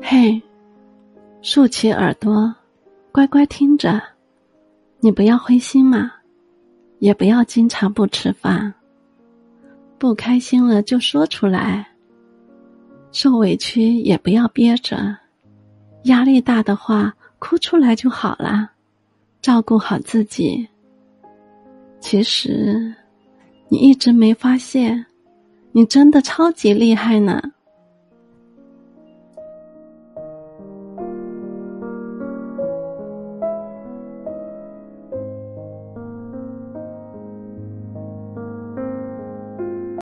嘿，竖起耳朵，乖乖听着。你不要灰心嘛，也不要经常不吃饭。不开心了就说出来，受委屈也不要憋着，压力大的话哭出来就好了。照顾好自己。其实，你一直没发现，你真的超级厉害呢。